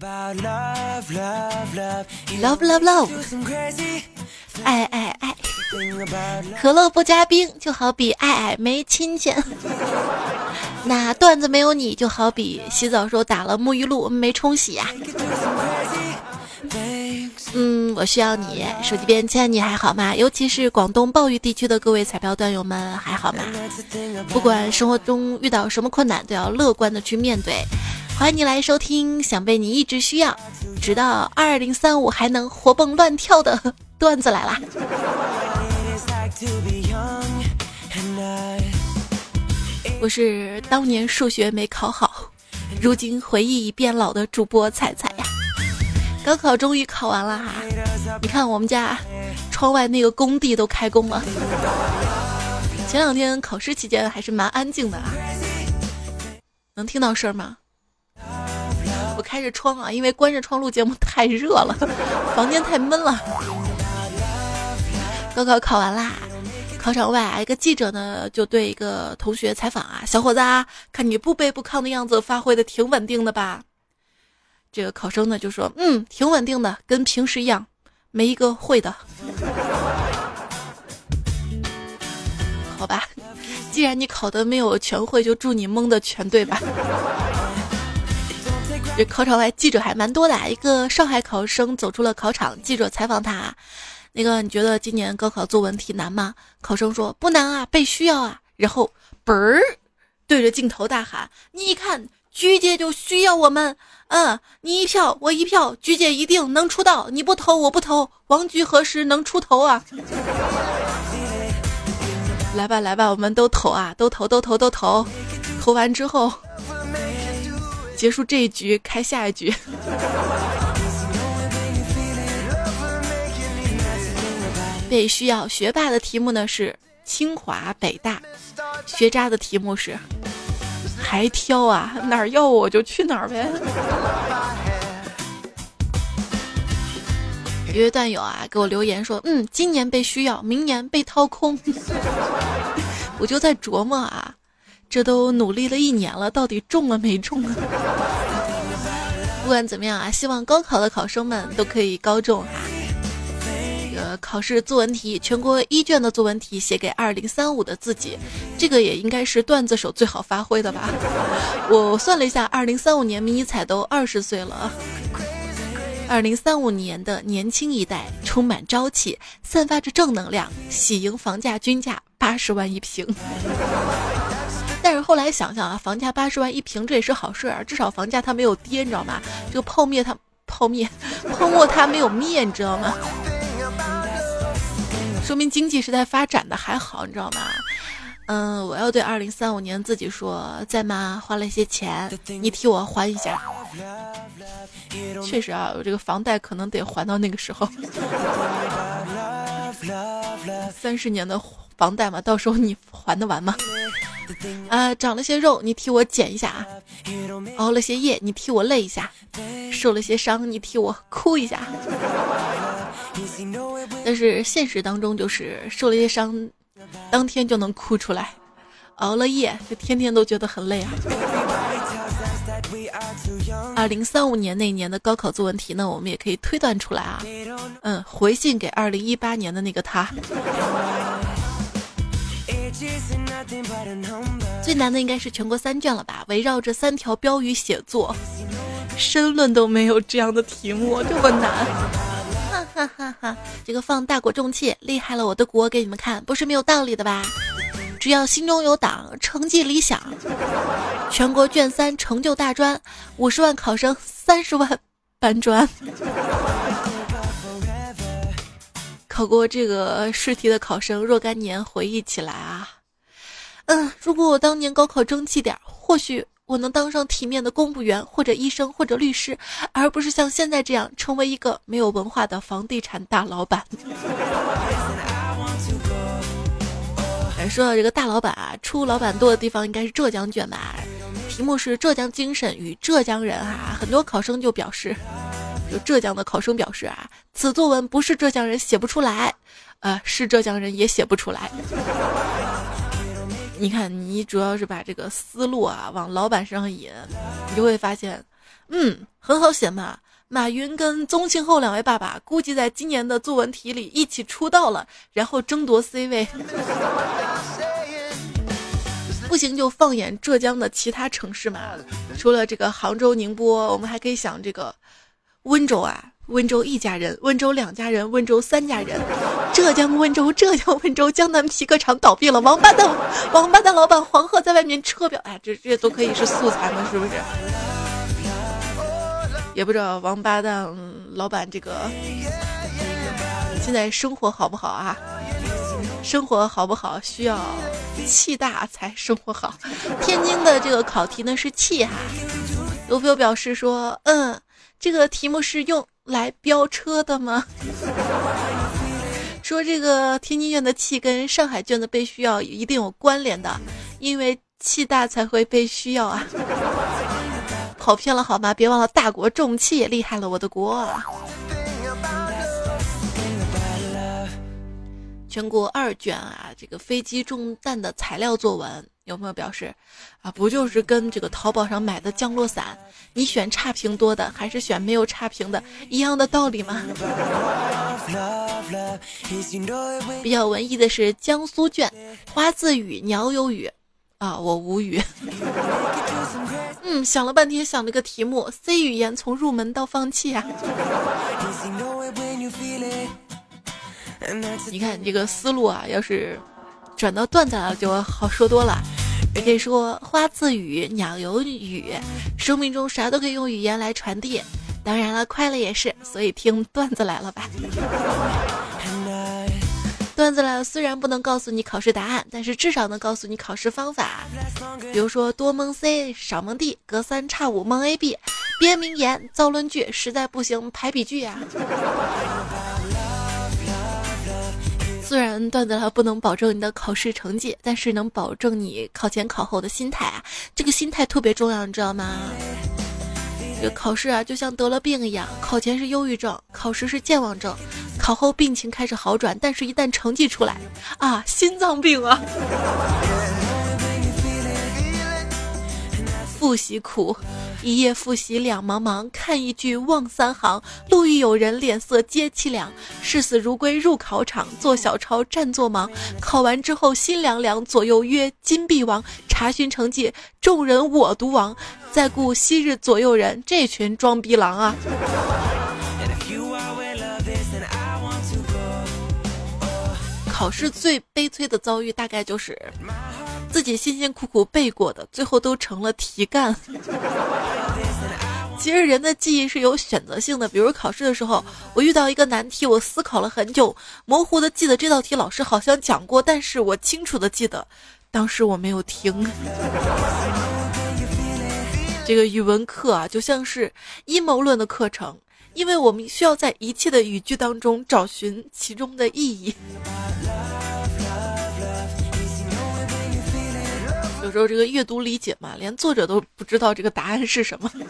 Love love love，爱爱爱，可乐不加冰就好比爱爱没亲戚。那段子没有你就好比洗澡时候打了沐浴露没冲洗呀。嗯，我需要你。手机边亲爱你还好吗？尤其是广东暴雨地区的各位彩票段友们还好吗？不管生活中遇到什么困难，都要乐观的去面对。欢迎你来收听，想被你一直需要，直到二零三五还能活蹦乱跳的段子来啦！我是当年数学没考好，如今回忆已变老的主播彩彩呀。高考终于考完了哈，你看我们家窗外那个工地都开工了。前两天考试期间还是蛮安静的啊，能听到声吗？我开着窗啊，因为关着窗录节目太热了，房间太闷了。高考考完啦，考场外啊，一个记者呢就对一个同学采访啊，小伙子啊，看你不卑不亢的样子，发挥的挺稳定的吧？这个考生呢就说：“嗯，挺稳定的，跟平时一样，没一个会的。”好吧，既然你考的没有全会，就祝你蒙的全对吧。考场外记者还蛮多的，一个上海考生走出了考场，记者采访他：“那个你觉得今年高考作文题难吗？”考生说：“不难啊，被需要啊。”然后嘣儿对着镜头大喊：“你一看，鞠姐就需要我们。”嗯，你一票我一票，菊姐一定能出道。你不投我不投，王菊何时能出头啊？来吧来吧，我们都投啊，都投都投都投。投完之后，结束这一局，开下一局。被需要学霸的题目呢是清华北大，学渣的题目是。还挑啊？哪儿要我就去哪儿呗。一位段友啊，给我留言说：“嗯，今年被需要，明年被掏空。”我就在琢磨啊，这都努力了一年了，到底中了没中啊？不管怎么样啊，希望高考的考生们都可以高中哈。考试作文题，全国一卷的作文题写给二零三五的自己，这个也应该是段子手最好发挥的吧？我算了一下，二零三五年迷彩都二十岁了。二零三五年的年轻一代充满朝气，散发着正能量，喜迎房价均价八十万一平。但是后来想想啊，房价八十万一平这也是好事啊，至少房价它没有跌，你知道吗？这个泡灭它泡灭泡沫它没有灭，你知道吗？说明经济是在发展的，还好，你知道吗？嗯，我要对二零三五年自己说，在吗？花了一些钱，你替我还一下。确实啊，我这个房贷可能得还到那个时候。三十年的房贷嘛，到时候你还得完吗？啊，长了些肉，你替我减一下啊；熬了些夜，你替我累一下；受了些伤，你替我哭一下。但是现实当中就是受了些伤，当天就能哭出来；熬了夜，就天天都觉得很累啊。二零三五年那年的高考作文题呢，我们也可以推断出来啊。嗯，回信给二零一八年的那个他。最难的应该是全国三卷了吧？围绕着三条标语写作，申论都没有这样的题目，这么难。哈哈哈哈！这个放大国重器，厉害了我的国给你们看，不是没有道理的吧？只要心中有党，成绩理想，全国卷三成就大专，五十万考生三十万搬砖。考过这个试题的考生若干年回忆起来啊，嗯，如果我当年高考争气点，或许我能当上体面的公务员或者医生或者律师，而不是像现在这样成为一个没有文化的房地产大老板。说到这个大老板啊，出老板多的地方应该是浙江卷吧？题目是浙江精神与浙江人哈，很多考生就表示。有浙江的考生表示啊，此作文不是浙江人写不出来，呃，是浙江人也写不出来。你看，你主要是把这个思路啊往老板身上引，你就会发现，嗯，很好写嘛。马云跟宗庆后两位爸爸估计在今年的作文题里一起出道了，然后争夺 C 位。不行就放眼浙江的其他城市嘛，除了这个杭州、宁波，我们还可以想这个温州啊，温州一家人，温州两家人，温州三家人。浙江温州，浙江温州，江南皮革厂倒闭了，王八蛋，王八蛋老板黄鹤在外面车表，哎，这这都可以是素材吗？是不是？也不知道王八蛋老板这个现在生活好不好啊？生活好不好需要气大才生活好。天津的这个考题呢是气哈。有朋友表示说，嗯，这个题目是用来飙车的吗？说这个天津卷的气跟上海卷的被需要一定有关联的，因为气大才会被需要啊。跑偏了好吗？别忘了大国重器，厉害了我的国！全国二卷啊，这个飞机中弹的材料作文，有朋友表示啊，不就是跟这个淘宝上买的降落伞，你选差评多的还是选没有差评的，一样的道理吗？比较文艺的是江苏卷，花自语，鸟有语。啊，我无语。嗯，想了半天，想了个题目：C 语言从入门到放弃啊。你看这个思路啊，要是转到段子了，就好说多了。也可以说花自语，鸟有语，生命中啥都可以用语言来传递。当然了，快乐也是，所以听段子来了吧。段子来了，虽然不能告诉你考试答案，但是至少能告诉你考试方法。比如说多蒙 C，少蒙 D，隔三差五蒙 AB，编名言，造论据，实在不行排比句呀。虽然段子了不能保证你的考试成绩，但是能保证你考前考后的心态啊，这个心态特别重要，你知道吗？这考试啊，就像得了病一样，考前是忧郁症，考试是健忘症，考后病情开始好转，但是一旦成绩出来，啊，心脏病啊！复习苦，一夜复习两茫茫，看一句忘三行，路遇有人脸色皆凄凉，视死如归入考场，做小抄占座忙，考完之后心凉凉，左右曰金币王，查询成绩，众人我独亡，再顾昔日左右人，这群装逼狼啊！考试最悲催的遭遇，大概就是。自己辛辛苦苦背过的，最后都成了题干。其实人的记忆是有选择性的，比如考试的时候，我遇到一个难题，我思考了很久，模糊的记得这道题老师好像讲过，但是我清楚的记得，当时我没有听。这个语文课啊，就像是阴谋论的课程，因为我们需要在一切的语句当中找寻其中的意义。有时候这个阅读理解嘛，连作者都不知道这个答案是什么。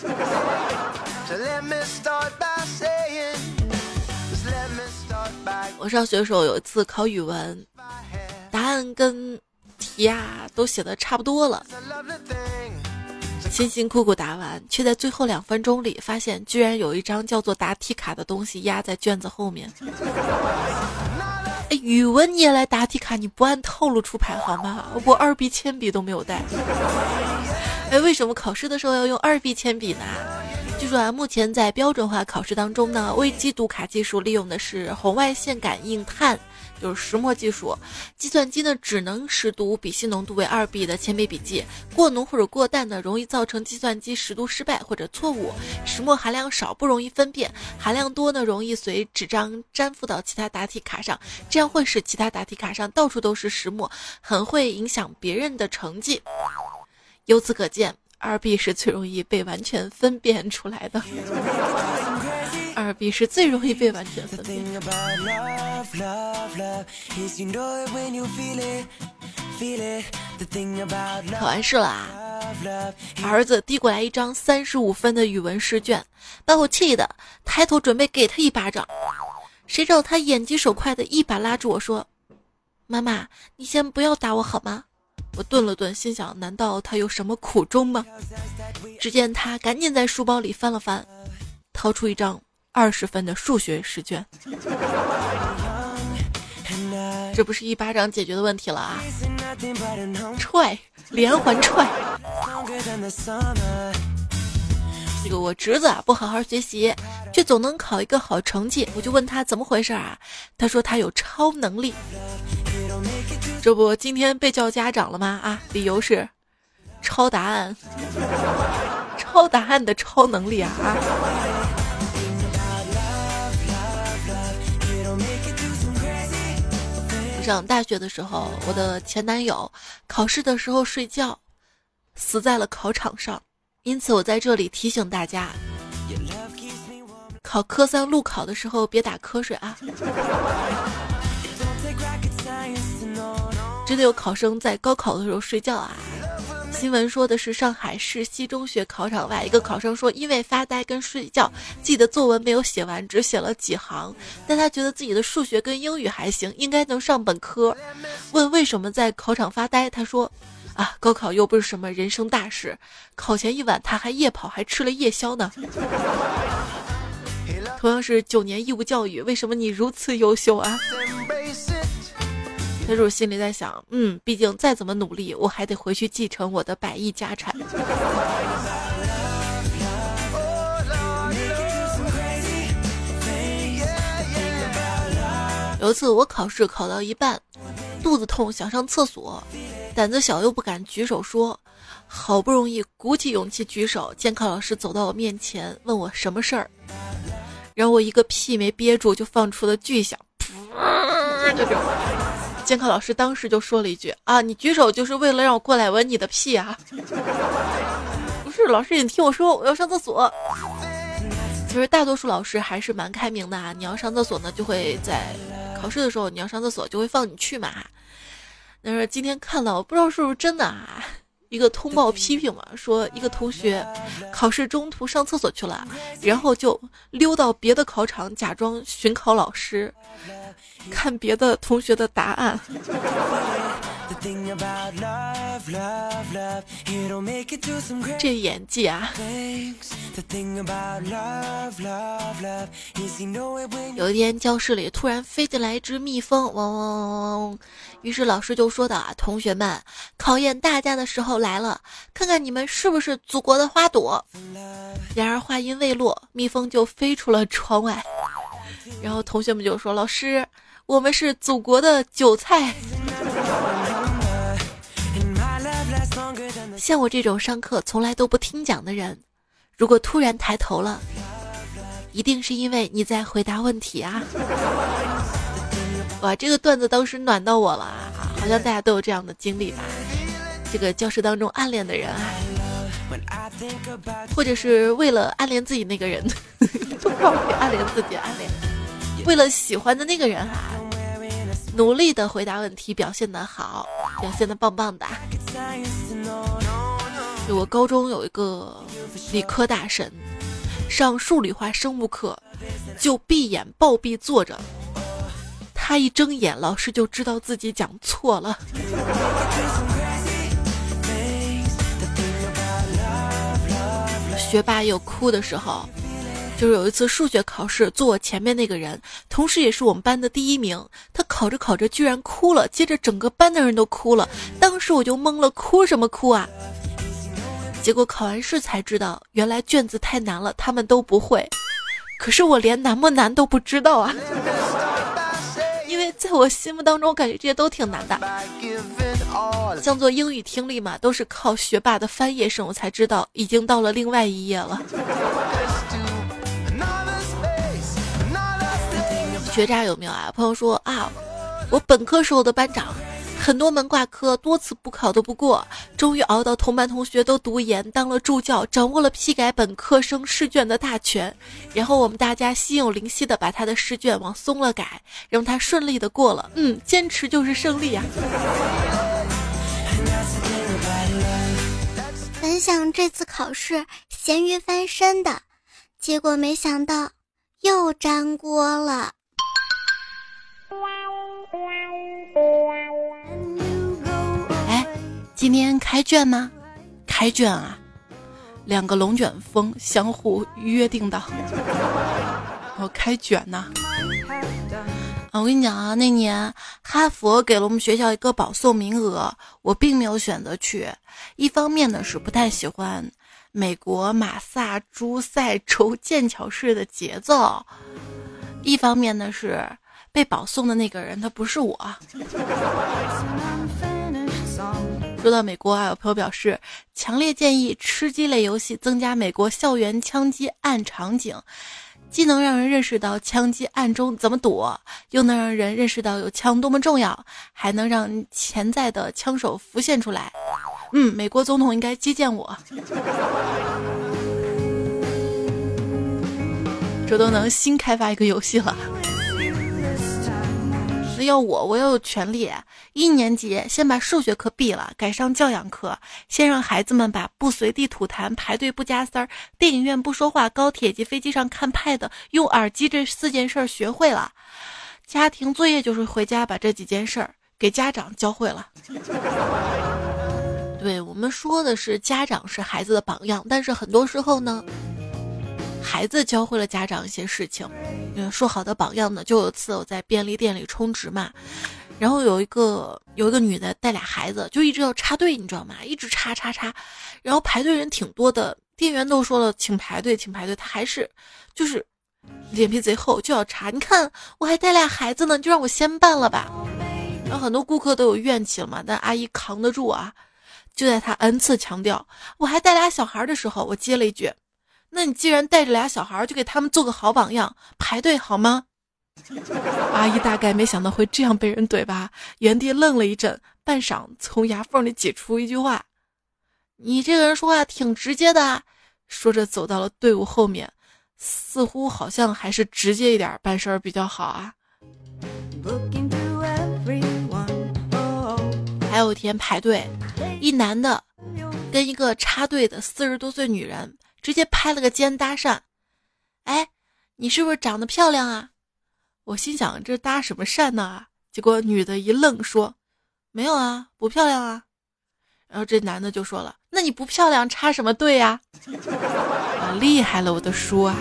我上学的时候有一次考语文，答案跟题啊都写的差不多了，辛辛苦苦答完，却在最后两分钟里发现，居然有一张叫做答题卡的东西压在卷子后面。哎，语文你也来答题卡？你不按套路出牌好吗？我二 B 铅笔都没有带。哎，为什么考试的时候要用二 B 铅笔呢？据说啊，目前在标准化考试当中呢，微机读卡技术利用的是红外线感应碳，就是石墨技术。计算机呢，只能识读笔芯浓度为二 B 的铅笔笔记，过浓或者过淡呢，容易造成计算机识读失败或者错误。石墨含量少，不容易分辨；含量多呢，容易随纸张粘附到其他答题卡上，这样会使其他答题卡上到处都是石墨，很会影响别人的成绩。由此可见。二 B 是最容易被完全分辨出来的，二 B 是最容易被完全分辨。考完试了啊，儿子递过来一张三十五分的语文试卷，把我气的抬头准备给他一巴掌，谁知道他眼疾手快的一把拉住我说：“妈妈，你先不要打我好吗？”我顿了顿，心想：难道他有什么苦衷吗？只见他赶紧在书包里翻了翻，掏出一张二十分的数学试卷。这不是一巴掌解决的问题了啊！踹，连环踹。这个我侄子啊，不好好学习，却总能考一个好成绩。我就问他怎么回事啊？他说他有超能力。这不今天被叫家长了吗？啊，理由是抄答案，抄答案的超能力啊！上大学的时候，我的前男友考试的时候睡觉，死在了考场上。因此，我在这里提醒大家，考科三路考的时候别打瞌睡啊！真的有考生在高考的时候睡觉啊！新闻说的是上海市西中学考场外，一个考生说，因为发呆跟睡觉，自己的作文没有写完，只写了几行，但他觉得自己的数学跟英语还行，应该能上本科。问为什么在考场发呆，他说。啊，高考又不是什么人生大事，考前一晚他还夜跑，还吃了夜宵呢。同样是九年义务教育，为什么你如此优秀啊？但是我心里在想，嗯，毕竟再怎么努力，我还得回去继承我的百亿家产。有一次我考试考到一半，肚子痛，想上厕所。胆子小又不敢举手说，好不容易鼓起勇气举手，监考老师走到我面前问我什么事儿，然后我一个屁没憋住就放出了巨响，这种。监考老师当时就说了一句啊，你举手就是为了让我过来闻你的屁啊？不是，老师你听我说，我要上厕所。其实大多数老师还是蛮开明的啊，你要上厕所呢，就会在考试的时候你要上厕所就会放你去嘛。但是今天看到，不知道是不是真的啊？一个通报批评嘛，说一个同学考试中途上厕所去了，然后就溜到别的考场，假装巡考老师，看别的同学的答案。这演技啊！有一天，教室里突然飞进来一只蜜蜂，嗡嗡嗡嗡。于是老师就说道：“啊同学们，考验大家的时候来了，看看你们是不是祖国的花朵。”然而话音未落，蜜蜂就飞出了窗外。然后同学们就说：“老师，我们是祖国的韭菜。”像我这种上课从来都不听讲的人，如果突然抬头了，一定是因为你在回答问题啊！哇，这个段子当时暖到我了啊！好像大家都有这样的经历吧？这个教室当中暗恋的人啊，或者是为了暗恋自己那个人，暗恋自己暗恋，为了喜欢的那个人啊，努力的回答问题，表现的好，表现的棒棒的。我高中有一个理科大神，上数理化生物课就闭眼暴毙坐着，他一睁眼，老师就知道自己讲错了。学霸有哭的时候。就是有一次数学考试，坐我前面那个人，同时也是我们班的第一名，他考着考着居然哭了，接着整个班的人都哭了，当时我就懵了，哭什么哭啊？结果考完试才知道，原来卷子太难了，他们都不会，可是我连难不难都不知道啊，因为在我心目当中，我感觉这些都挺难的，像做英语听力嘛，都是靠学霸的翻页声，我才知道已经到了另外一页了。学渣有没有啊？朋友说啊，我本科时候的班长，很多门挂科，多次补考都不过，终于熬到同班同学都读研当了助教，掌握了批改本科生试卷的大权。然后我们大家心有灵犀的把他的试卷往松了改，让他顺利的过了。嗯，坚持就是胜利啊！本想这次考试咸鱼翻身的，结果没想到又粘锅了。哎，今天开卷吗？开卷啊！两个龙卷风相互约定的，我开卷呢。我跟你讲啊，那年哈佛给了我们学校一个保送名额，我并没有选择去。一方面呢是不太喜欢美国马萨诸塞州剑桥市的节奏，一方面呢是被保送的那个人他不是我。说到美国啊，有朋友表示强烈建议吃鸡类游戏增加美国校园枪击案场景。既能让人认识到枪击案中怎么躲，又能让人认识到有枪多么重要，还能让潜在的枪手浮现出来。嗯，美国总统应该接见我，这都能新开发一个游戏了。要我，我要有权利。一年级先把数学课闭了，改上教养课。先让孩子们把不随地吐痰、排队不加塞儿、电影院不说话、高铁及飞机上看 pad、用耳机这四件事儿学会了。家庭作业就是回家把这几件事儿给家长教会了。对我们说的是家长是孩子的榜样，但是很多时候呢。孩子教会了家长一些事情，嗯说好的榜样呢？就有一次我在便利店里充值嘛，然后有一个有一个女的带俩孩子，就一直要插队，你知道吗？一直插插插，然后排队人挺多的，店员都说了请排队，请排队，她还是就是脸皮贼厚，就要插。你看我还带俩孩子呢，就让我先办了吧。然后很多顾客都有怨气了嘛，但阿姨扛得住啊。就在她 n 次强调我还带俩小孩的时候，我接了一句。那你既然带着俩小孩，就给他们做个好榜样，排队好吗？阿姨大概没想到会这样被人怼吧，原地愣了一阵，半晌从牙缝里挤出一句话：“你这个人说话挺直接的。”说着走到了队伍后面，似乎好像还是直接一点办事儿比较好啊。还有一天排队，一男的跟一个插队的四十多岁女人。直接拍了个肩搭讪，哎，你是不是长得漂亮啊？我心想这搭什么讪呢？结果女的一愣说：“没有啊，不漂亮啊。”然后这男的就说了：“那你不漂亮插什么队呀？”啊，厉害了我的叔啊！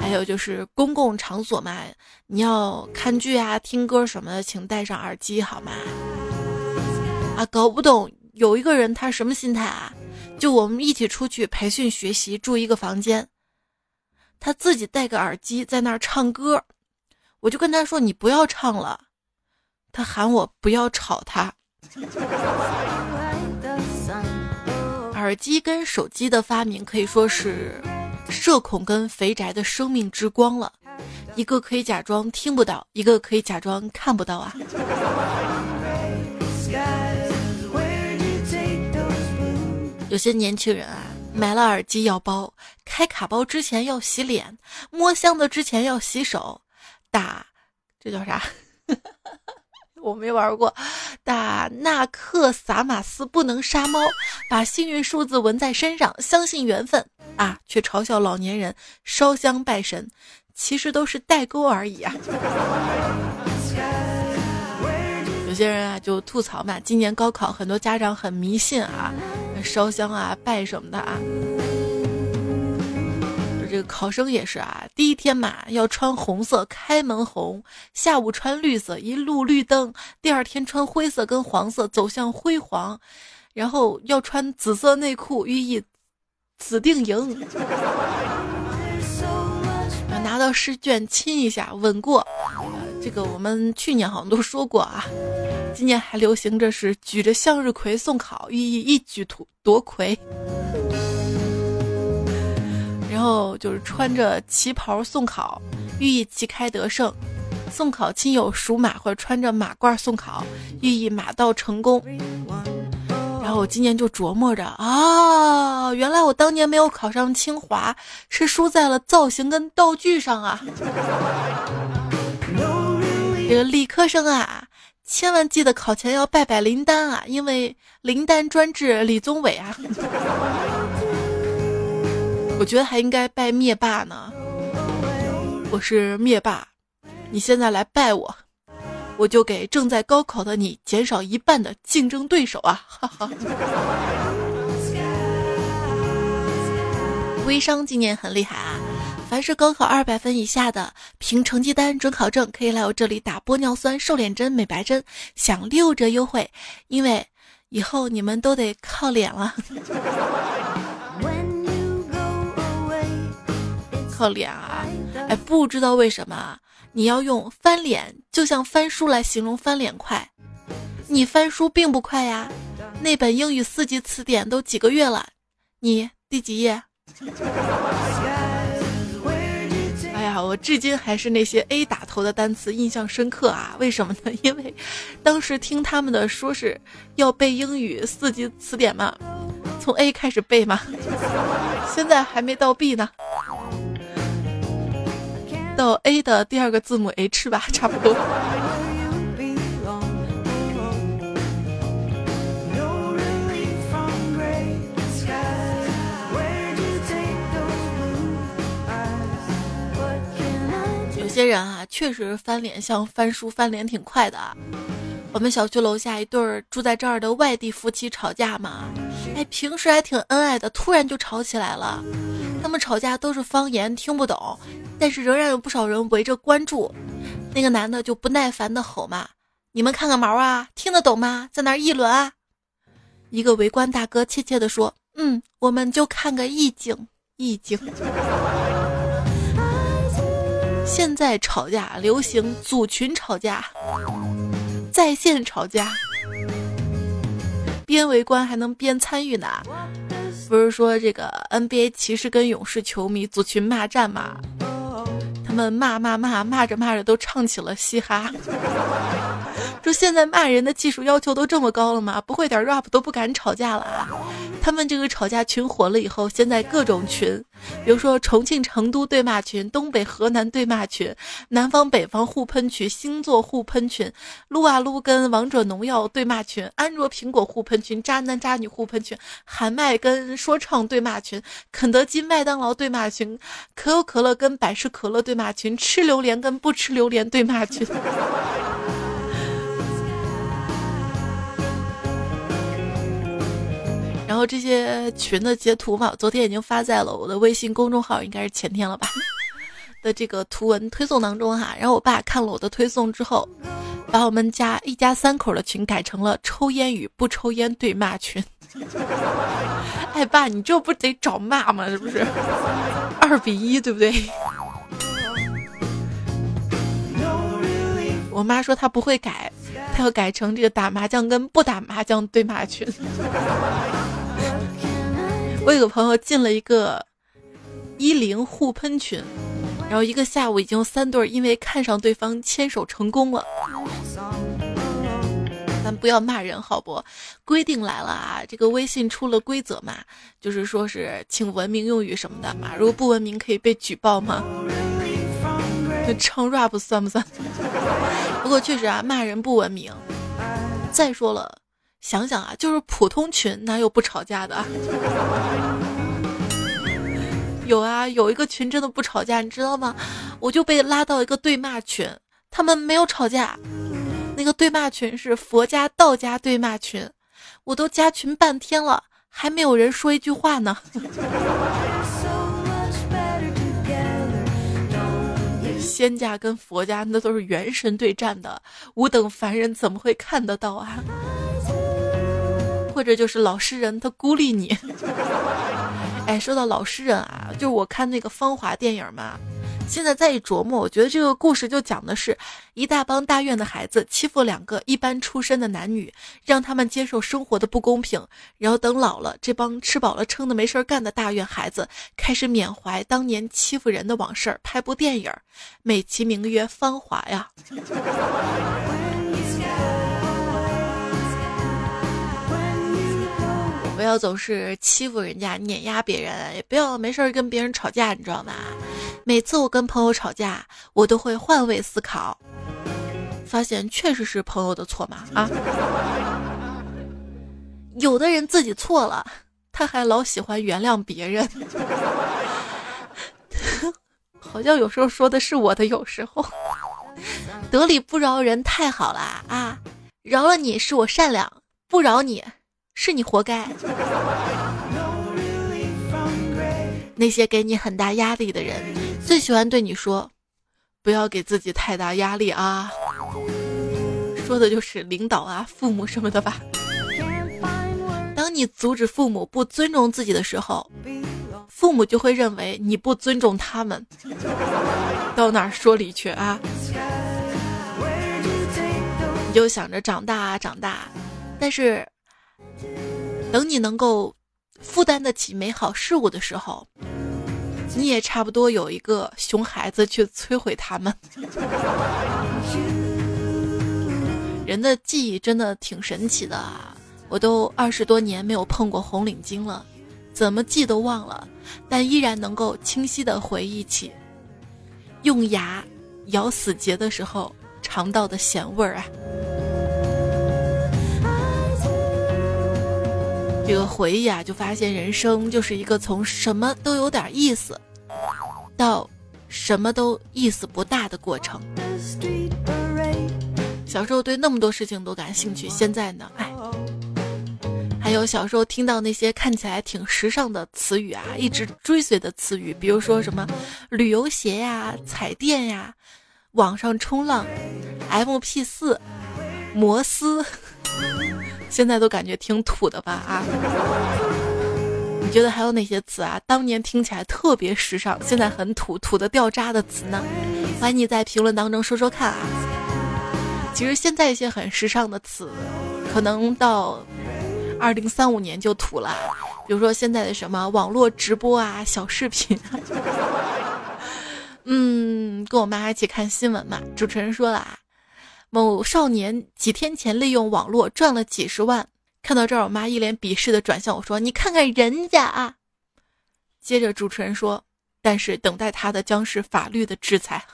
还有就是公共场所嘛，你要看剧啊、听歌什么的，请戴上耳机好吗？啊，搞不懂有一个人他什么心态啊？就我们一起出去培训学习，住一个房间，他自己戴个耳机在那儿唱歌，我就跟他说：“你不要唱了。”他喊我不要吵他。耳机跟手机的发明可以说是社恐跟肥宅的生命之光了，一个可以假装听不到，一个可以假装看不到啊。有些年轻人啊，买了耳机要包，开卡包之前要洗脸，摸箱子之前要洗手，打这叫啥？我没玩过。打纳克萨马斯不能杀猫，把幸运数字纹在身上，相信缘分啊，却嘲笑老年人烧香拜神，其实都是代沟而已啊。有些人啊就吐槽嘛，今年高考很多家长很迷信啊，烧香啊拜什么的啊。就这个考生也是啊，第一天嘛要穿红色开门红，下午穿绿色一路绿灯，第二天穿灰色跟黄色走向辉煌，然后要穿紫色内裤寓意紫定赢。拿到试卷亲一下稳过，这个我们去年好像都说过啊。今年还流行着是举着向日葵送考，寓意一举夺夺魁。然后就是穿着旗袍送考，寓意旗开得胜。送考亲友属马或者穿着马褂送考，寓意马到成功。然后我今年就琢磨着啊，原来我当年没有考上清华，是输在了造型跟道具上啊。这个理科生啊。千万记得考前要拜拜林丹啊，因为林丹专治李宗伟啊。我觉得还应该拜灭霸呢。我是灭霸，你现在来拜我。我就给正在高考的你减少一半的竞争对手啊！哈哈。微商今年很厉害啊！凡是高考二百分以下的，凭成绩单、准考证可以来我这里打玻尿酸、瘦脸针、美白针，享六折优惠。因为以后你们都得靠脸了。靠脸啊！哎，不知道为什么你要用翻脸，就像翻书来形容翻脸快，你翻书并不快呀。那本英语四级词典都几个月了，你第几页？哎呀，我至今还是那些 A 打头的单词印象深刻啊！为什么呢？因为当时听他们的说是要背英语四级词典嘛，从 A 开始背嘛，现在还没到 B 呢，到 A 的第二个字母 H 吧，差不多。有些人啊，确实翻脸像翻书，翻脸挺快的。我们小区楼下一对住在这儿的外地夫妻吵架嘛，哎，平时还挺恩爱的，突然就吵起来了。他们吵架都是方言，听不懂，但是仍然有不少人围着关注。那个男的就不耐烦的吼嘛：“你们看个毛啊，听得懂吗？在那议论啊！”一个围观大哥怯怯的说：“嗯，我们就看个意境，意境。”现在吵架流行组群吵架，在线吵架，边围观还能边参与呢。不是说这个 NBA 骑士跟勇士球迷组群骂战吗？他们骂骂骂骂着骂着都唱起了嘻哈。说现在骂人的技术要求都这么高了吗？不会点 rap 都不敢吵架了啊！他们这个吵架群火了以后，现在各种群，比如说重庆、成都对骂群，东北、河南对骂群，南方、北方互喷群，星座互喷群，撸啊撸跟王者农药对骂群，安卓苹果互喷群，渣男渣女互喷群，喊麦跟说唱对骂群，肯德基、麦当劳对骂群，可口可乐跟百事可乐对骂群，吃榴莲跟不吃榴莲对骂群。然后这些群的截图嘛，昨天已经发在了我的微信公众号，应该是前天了吧？的这个图文推送当中哈。然后我爸看了我的推送之后，把我们家一家三口的群改成了抽烟与不抽烟对骂群。哎，爸，你这不得找骂吗？是不是？二比一，对不对？我妈说她不会改，她要改成这个打麻将跟不打麻将对骂群。我有个朋友进了一个一零互喷群，然后一个下午已经三对因为看上对方牵手成功了。咱不要骂人好不？规定来了啊！这个微信出了规则嘛，就是说是请文明用语什么的嘛。如果不文明可以被举报吗？唱 rap 算不算？不过确实啊，骂人不文明。再说了。想想啊，就是普通群哪有不吵架的？有啊，有一个群真的不吵架，你知道吗？我就被拉到一个对骂群，他们没有吵架。那个对骂群是佛家、道家对骂群，我都加群半天了，还没有人说一句话呢。仙家跟佛家那都是元神对战的，吾等凡人怎么会看得到啊？或者就是老实人，他孤立你。哎，说到老实人啊，就是我看那个《芳华》电影嘛，现在再一琢磨，我觉得这个故事就讲的是一大帮大院的孩子欺负两个一般出身的男女，让他们接受生活的不公平，然后等老了，这帮吃饱了撑的没事干的大院孩子开始缅怀当年欺负人的往事，拍部电影，美其名曰《芳华》呀。不要总是欺负人家、碾压别人，也不要没事跟别人吵架，你知道吗？每次我跟朋友吵架，我都会换位思考，发现确实是朋友的错嘛啊！有的人自己错了，他还老喜欢原谅别人，好像有时候说的是我的，有时候。得理不饶人太好啦啊！饶了你是我善良，不饶你是你活该。那些给你很大压力的人，最喜欢对你说：“不要给自己太大压力啊。”说的就是领导啊、父母什么的吧。当你阻止父母不尊重自己的时候，父母就会认为你不尊重他们。到哪儿说理去啊？你就想着长大啊长大，但是等你能够负担得起美好事物的时候，你也差不多有一个熊孩子去摧毁他们。人的记忆真的挺神奇的啊！我都二十多年没有碰过红领巾了，怎么记都忘了，但依然能够清晰的回忆起用牙咬死结的时候尝到的咸味儿啊！这个回忆啊，就发现人生就是一个从什么都有点意思，到什么都意思不大的过程。小时候对那么多事情都感兴趣，现在呢，哎，还有小时候听到那些看起来挺时尚的词语啊，一直追随的词语，比如说什么旅游鞋呀、彩电呀、网上冲浪、M P 四、摩斯，现在都感觉挺土的吧？啊，你觉得还有哪些词啊？当年听起来特别时尚，现在很土，土的掉渣的词呢？欢迎你在评论当中说说看啊！其实现在一些很时尚的词，可能到二零三五年就土了。比如说现在的什么网络直播啊、小视频。嗯，跟我妈一起看新闻嘛，主持人说了啊，某少年几天前利用网络赚了几十万。看到这儿，我妈一脸鄙视的转向我说：“你看看人家啊。”接着主持人说：“但是等待他的将是法律的制裁。”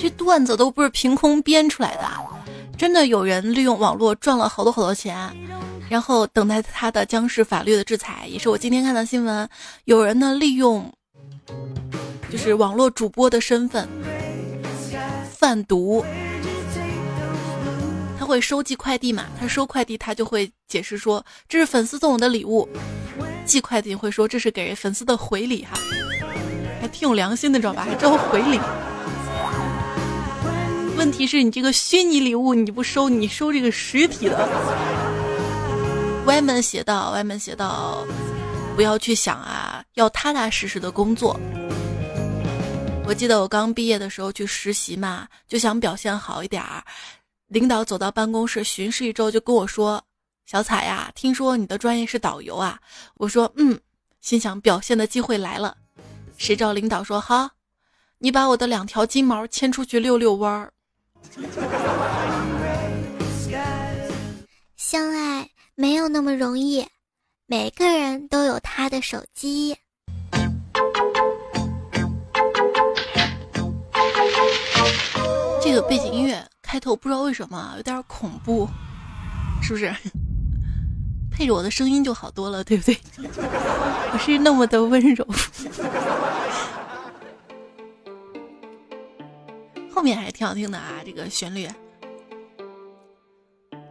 这段子都不是凭空编出来的，真的有人利用网络赚了好多好多钱，然后等待他的将是法律的制裁。也是我今天看到新闻，有人呢利用就是网络主播的身份贩毒，他会收寄快递嘛？他收快递，他就会解释说这是粉丝送我的礼物；寄快递会说这是给粉丝的回礼哈，还挺有良心的，知道吧？还知道回礼。问题是你这个虚拟礼物你不收，你收这个实体的。歪门邪道，歪门邪道，不要去想啊，要踏踏实实的工作。我记得我刚毕业的时候去实习嘛，就想表现好一点儿。领导走到办公室巡视一周，就跟我说：“小彩呀，听说你的专业是导游啊？”我说：“嗯。”心想表现的机会来了，谁知道领导说：“好，你把我的两条金毛牵出去遛遛弯儿。”相爱没有那么容易，每个人都有他的手机。这个背景音乐开头不知道为什么有点恐怖，是不是？配着我的声音就好多了，对不对？我是那么的温柔。后面还挺好听的啊，这个旋律。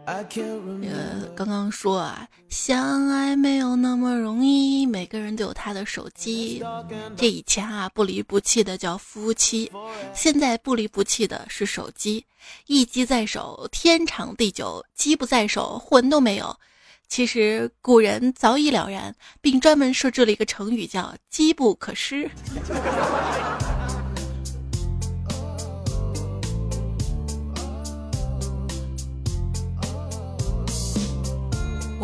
那个刚刚说啊，相爱没有那么容易，每个人都有他的手机。这以前啊，不离不弃的叫夫妻，现在不离不弃的是手机。一机在手，天长地久；机不在手，魂都没有。其实古人早已了然，并专门设置了一个成语叫“机不可失”。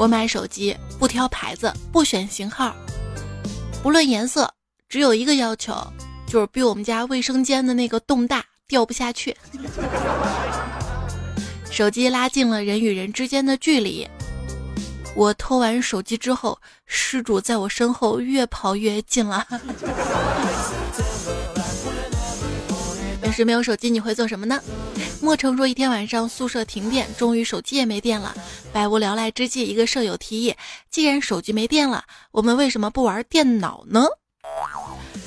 我买手机不挑牌子，不选型号，不论颜色，只有一个要求，就是比我们家卫生间的那个洞大，掉不下去。手机拉近了人与人之间的距离。我偷完手机之后，失主在我身后越跑越近了。要是没有手机，你会做什么呢？莫成说，一天晚上宿舍停电，终于手机也没电了。百无聊赖之际，一个舍友提议：既然手机没电了，我们为什么不玩电脑呢？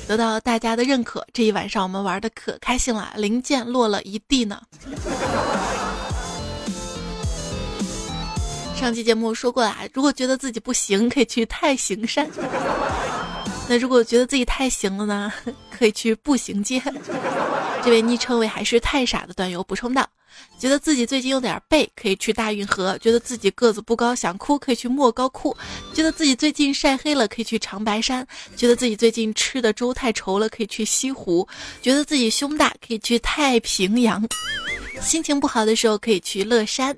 得到大家的认可，这一晚上我们玩的可开心了，零件落了一地呢。上期节目说过啊，如果觉得自己不行，可以去太行山。那如果觉得自己太行了呢，可以去步行街。这位昵称为还是太傻的段友补充道：觉得自己最近有点背，可以去大运河；觉得自己个子不高想哭，可以去莫高窟；觉得自己最近晒黑了，可以去长白山；觉得自己最近吃的粥太稠了，可以去西湖；觉得自己胸大，可以去太平洋；心情不好的时候，可以去乐山。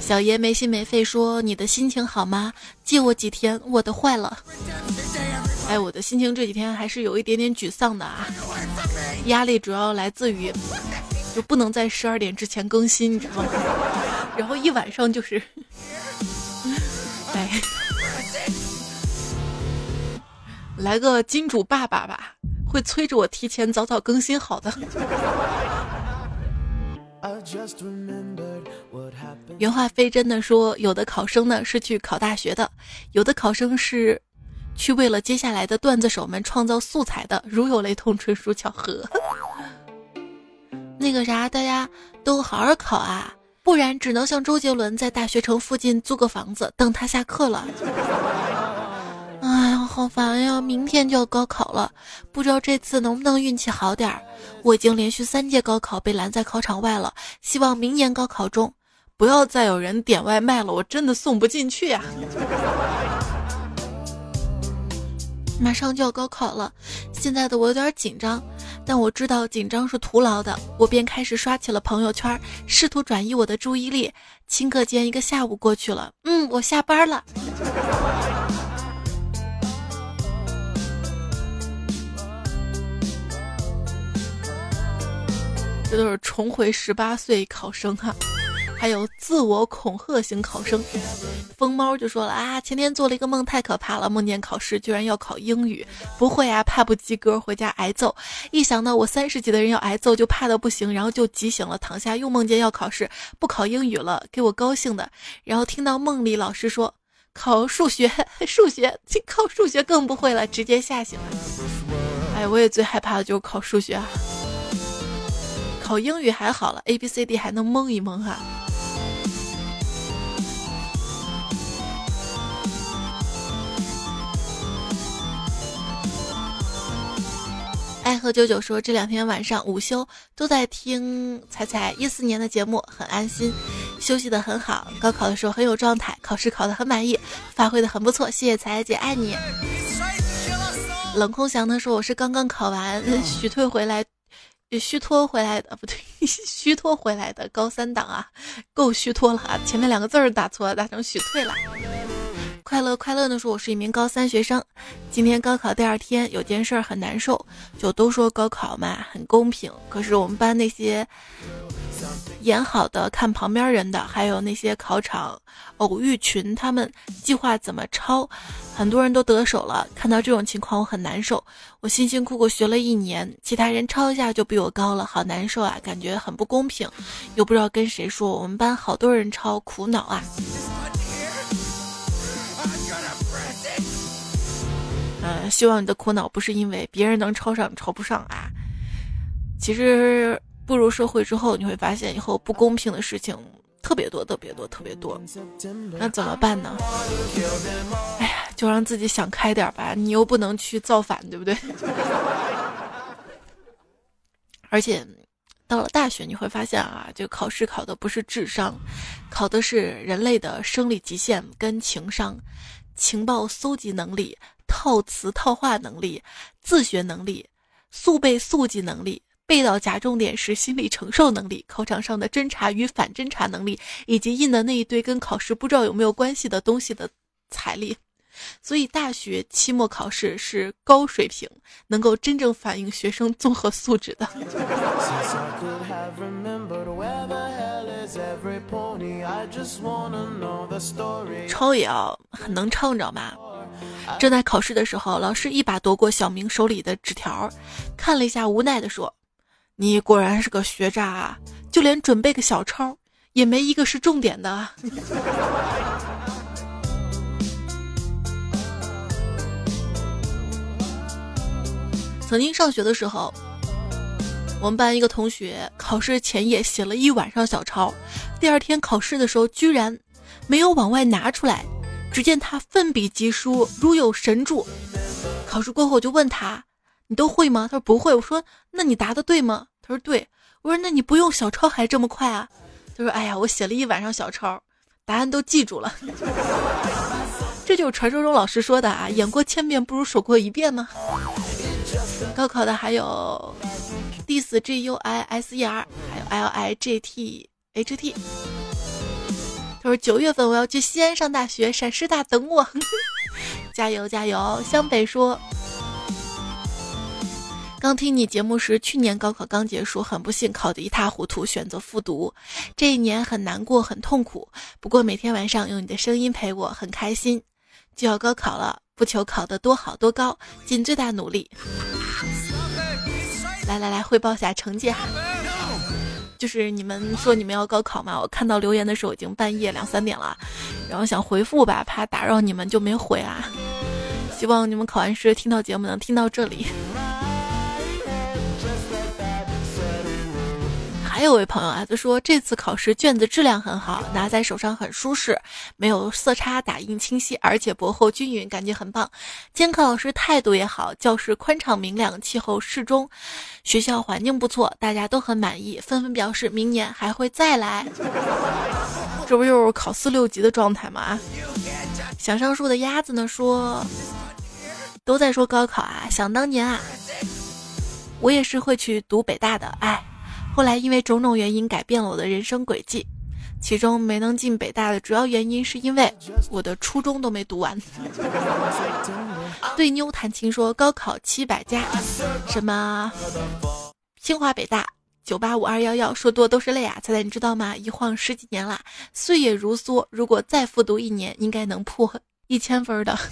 小爷没心没肺说：“你的心情好吗？借我几天，我的坏了。”哎，我的心情这几天还是有一点点沮丧的啊，压力主要来自于就不能在十二点之前更新，你知道吗？然后一晚上就是，哎，来个金主爸爸吧，会催着我提前早早更新好的。原话非真的说，有的考生呢是去考大学的，有的考生是去为了接下来的段子手们创造素材的。如有雷同，纯属巧合。那个啥，大家都好好考啊，不然只能像周杰伦在大学城附近租个房子等他下课了。哎呀，好烦呀！明天就要高考了，不知道这次能不能运气好点儿。我已经连续三届高考被拦在考场外了，希望明年高考中不要再有人点外卖了，我真的送不进去呀！马上就要高考了，现在的我有点紧张，但我知道紧张是徒劳的，我便开始刷起了朋友圈，试图转移我的注意力。顷刻间，一个下午过去了，嗯，我下班了。这都是重回十八岁考生哈，还有自我恐吓型考生。疯猫就说了啊，前天做了一个梦，太可怕了，梦见考试居然要考英语，不会啊，怕不及格回家挨揍。一想到我三十级的人要挨揍，就怕的不行，然后就急醒了，躺下又梦见要考试，不考英语了，给我高兴的。然后听到梦里老师说考数学，数学考数学更不会了，直接吓醒了。哎，我也最害怕的就是考数学啊。考英语还好了，A B C D 还能蒙一蒙哈。爱喝九九说这两天晚上午休都在听彩彩一四年的节目，很安心，休息的很好。高考的时候很有状态，考试考的很满意，发挥的很不错。谢谢彩彩姐，爱你。冷空翔呢说我是刚刚考完，许退回来。虚脱 回来的不对，虚脱回来的高三党啊，够虚脱了啊！前面两个字儿打错，打成虚退了。快乐快乐的说，我是一名高三学生，今天高考第二天，有件事儿很难受。就都说高考嘛很公平，可是我们班那些。演好的看旁边人的，还有那些考场偶遇群，他们计划怎么抄，很多人都得手了。看到这种情况，我很难受。我辛辛苦苦学了一年，其他人抄一下就比我高了，好难受啊！感觉很不公平，又不知道跟谁说。我们班好多人抄，苦恼啊！希望你的苦恼不是因为别人能抄上，抄不上啊。其实。步入社会之后，你会发现以后不公平的事情特别多，特别多，特别多。那怎么办呢？哎呀，就让自己想开点吧。你又不能去造反，对不对？而且到了大学，你会发现啊，就考试考的不是智商，考的是人类的生理极限跟情商、情报搜集能力、套词套话能力、自学能力、速背速记能力。背到夹重点时心理承受能力、考场上的侦查与反侦查能力，以及印的那一堆跟考试不知道有没有关系的东西的财力，所以大学期末考试是高水平，能够真正反映学生综合素质的。抄也要很能唱着嘛。正在考试的时候，老师一把夺过小明手里的纸条，看了一下，无奈的说：“你果然是个学渣啊，就连准备个小抄也没一个是重点的。”曾经上学的时候，我们班一个同学考试前夜写了一晚上小抄。第二天考试的时候居然没有往外拿出来。只见他奋笔疾书，如有神助。考试过后，我就问他：“你都会吗？”他说：“不会。”我说：“那你答的对吗？”他说：“对。”我说：“那你不用小抄还这么快啊？”他说：“哎呀，我写了一晚上小抄，答案都记住了。”这就是传说中老师说的啊，演过千遍不如说过一遍吗？高考的还有 D S G U I S E R，还有 L I G T H T。他说九月份我要去西安上大学，陕师大等我，加油加油！湘北说，刚听你节目时，去年高考刚结束，很不幸考得一塌糊涂，选择复读。这一年很难过，很痛苦。不过每天晚上用你的声音陪我，很开心。就要高考了，不求考得多好多高，尽最大努力。来来来，汇报下成绩哈。就是你们说你们要高考嘛？我看到留言的时候已经半夜两三点了，然后想回复吧，怕打扰你们就没回啊。希望你们考完试听到节目能听到这里。还有位朋友啊，他说这次考试卷子质量很好，拿在手上很舒适，没有色差，打印清晰，而且薄厚均匀，感觉很棒。监考老师态度也好，教室宽敞明亮，气候适中，学校环境不错，大家都很满意，纷纷表示明年还会再来。这不又是考四六级的状态吗？想上树的鸭子呢说，都在说高考啊，想当年啊，我也是会去读北大的，哎。后来因为种种原因改变了我的人生轨迹，其中没能进北大的主要原因是因为我的初中都没读完。对妞谈情说高考七百加，什么清华北大九八五二幺幺，说多都是泪啊！猜猜你知道吗？一晃十几年了，岁月如梭，如果再复读一年，应该能破一千分的。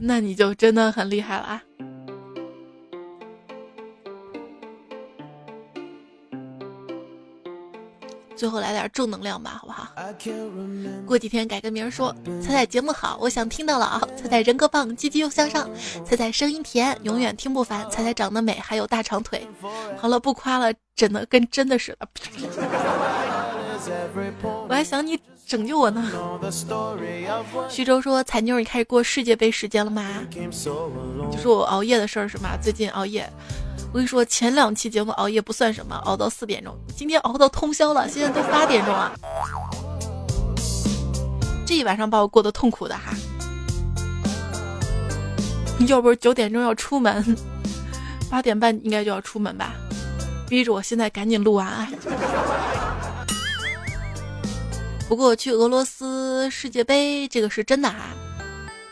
那你就真的很厉害了啊！最后来点正能量吧，好不好？过几天改个名说，彩彩节目好，我想听到了啊。彩彩人格棒，积极又向上。彩彩声音甜，永远听不烦。彩彩长得美，还有大长腿。好了，不夸了，真的跟真的似的。我还想你拯救我呢。徐州说：“彩妞，你开始过世界杯时间了吗？”就说我熬夜的事儿是吗？最近熬夜。我跟你说，前两期节目熬夜不算什么，熬到四点钟。今天熬到通宵了，现在都八点钟了。这一晚上把我过得痛苦的哈。要不是九点钟要出门，八点半应该就要出门吧，逼着我现在赶紧录完。啊不过去俄罗斯世界杯这个是真的哈，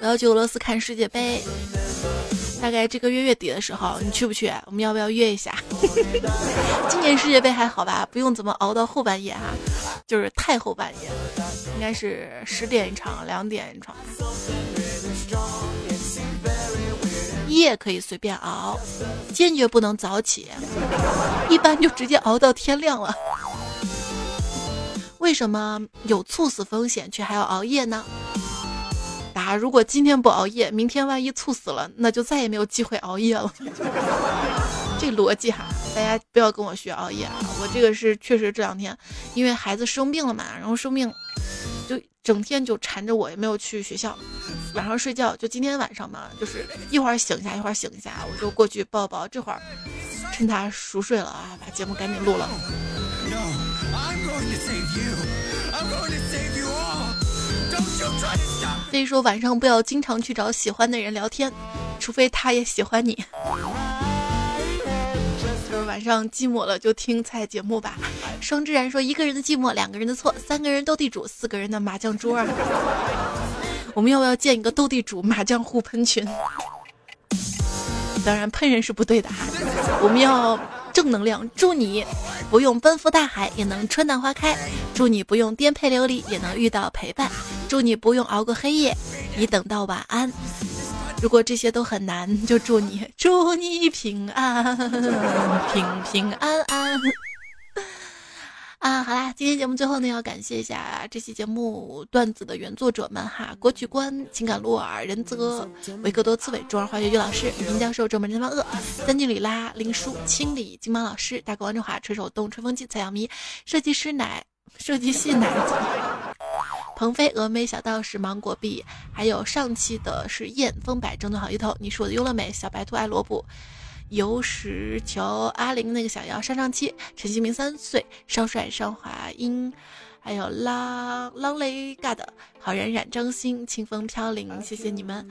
我要去俄罗斯看世界杯。大概这个月月底的时候，你去不去？我们要不要约一下？今年世界杯还好吧？不用怎么熬到后半夜哈，就是太后半夜，应该是十点一场，两点一场。夜可以随便熬，坚决不能早起，一般就直接熬到天亮了。为什么有猝死风险却还要熬夜呢？答：如果今天不熬夜，明天万一猝死了，那就再也没有机会熬夜了。这逻辑哈，大家不要跟我学熬夜啊！我这个是确实这两天，因为孩子生病了嘛，然后生病就整天就缠着我，也没有去学校。晚上睡觉就今天晚上嘛，就是一会儿醒一下，一会儿醒一下，我就过去抱抱。这会儿趁他熟睡了啊，把节目赶紧录了。No, I'm going to save you. I'm going to 所以说晚上不要经常去找喜欢的人聊天，除非他也喜欢你。晚上寂寞了就听菜节目吧。双之然说一个人的寂寞，两个人的错，三个人斗地主，四个人的麻将桌。我们要不要建一个斗地主麻将互喷群？当然喷人是不对的哈，我们要。正能量，祝你不用奔赴大海也能春暖花开，祝你不用颠沛流离也能遇到陪伴，祝你不用熬过黑夜，你等到晚安。如果这些都很难，就祝你祝你平安，平平安安。啊，好啦，今天节目最后呢，要感谢一下这期节目段子的原作者们哈，国曲观、情感洛尔、仁泽、维克多、刺猬、中二化学于老师、李平教授、周门真方恶、三金里拉、林叔、清理、金毛老师、大哥王振华、吹手动、吹风机、蔡小迷、设计师奶、设计系奶子、鹏飞、峨眉、小道士、芒果币，还有上期的是燕风百正宗好一头，你是我的优乐美，小白兔爱萝卜。游石求阿玲那个小妖上上期陈新明三岁少帅尚华英，还有浪浪雷嘎的好冉冉张欣清风飘零，谢谢你们，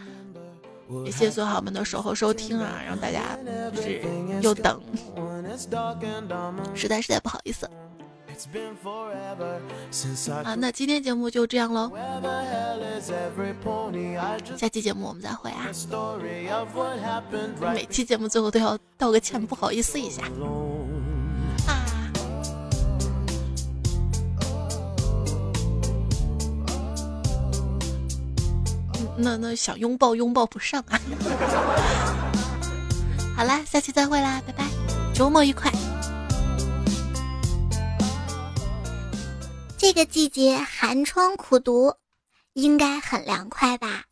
也谢谢所有好们的守候收听啊，让大家就是又等，实在实在不好意思。啊，那今天节目就这样喽，下期节目我们再会啊！每期节目最后都要道个歉，不好意思一下。啊，那那想拥抱拥抱不上啊！好啦，下期再会啦，拜拜，周末愉快。这个季节寒窗苦读应该很凉快吧。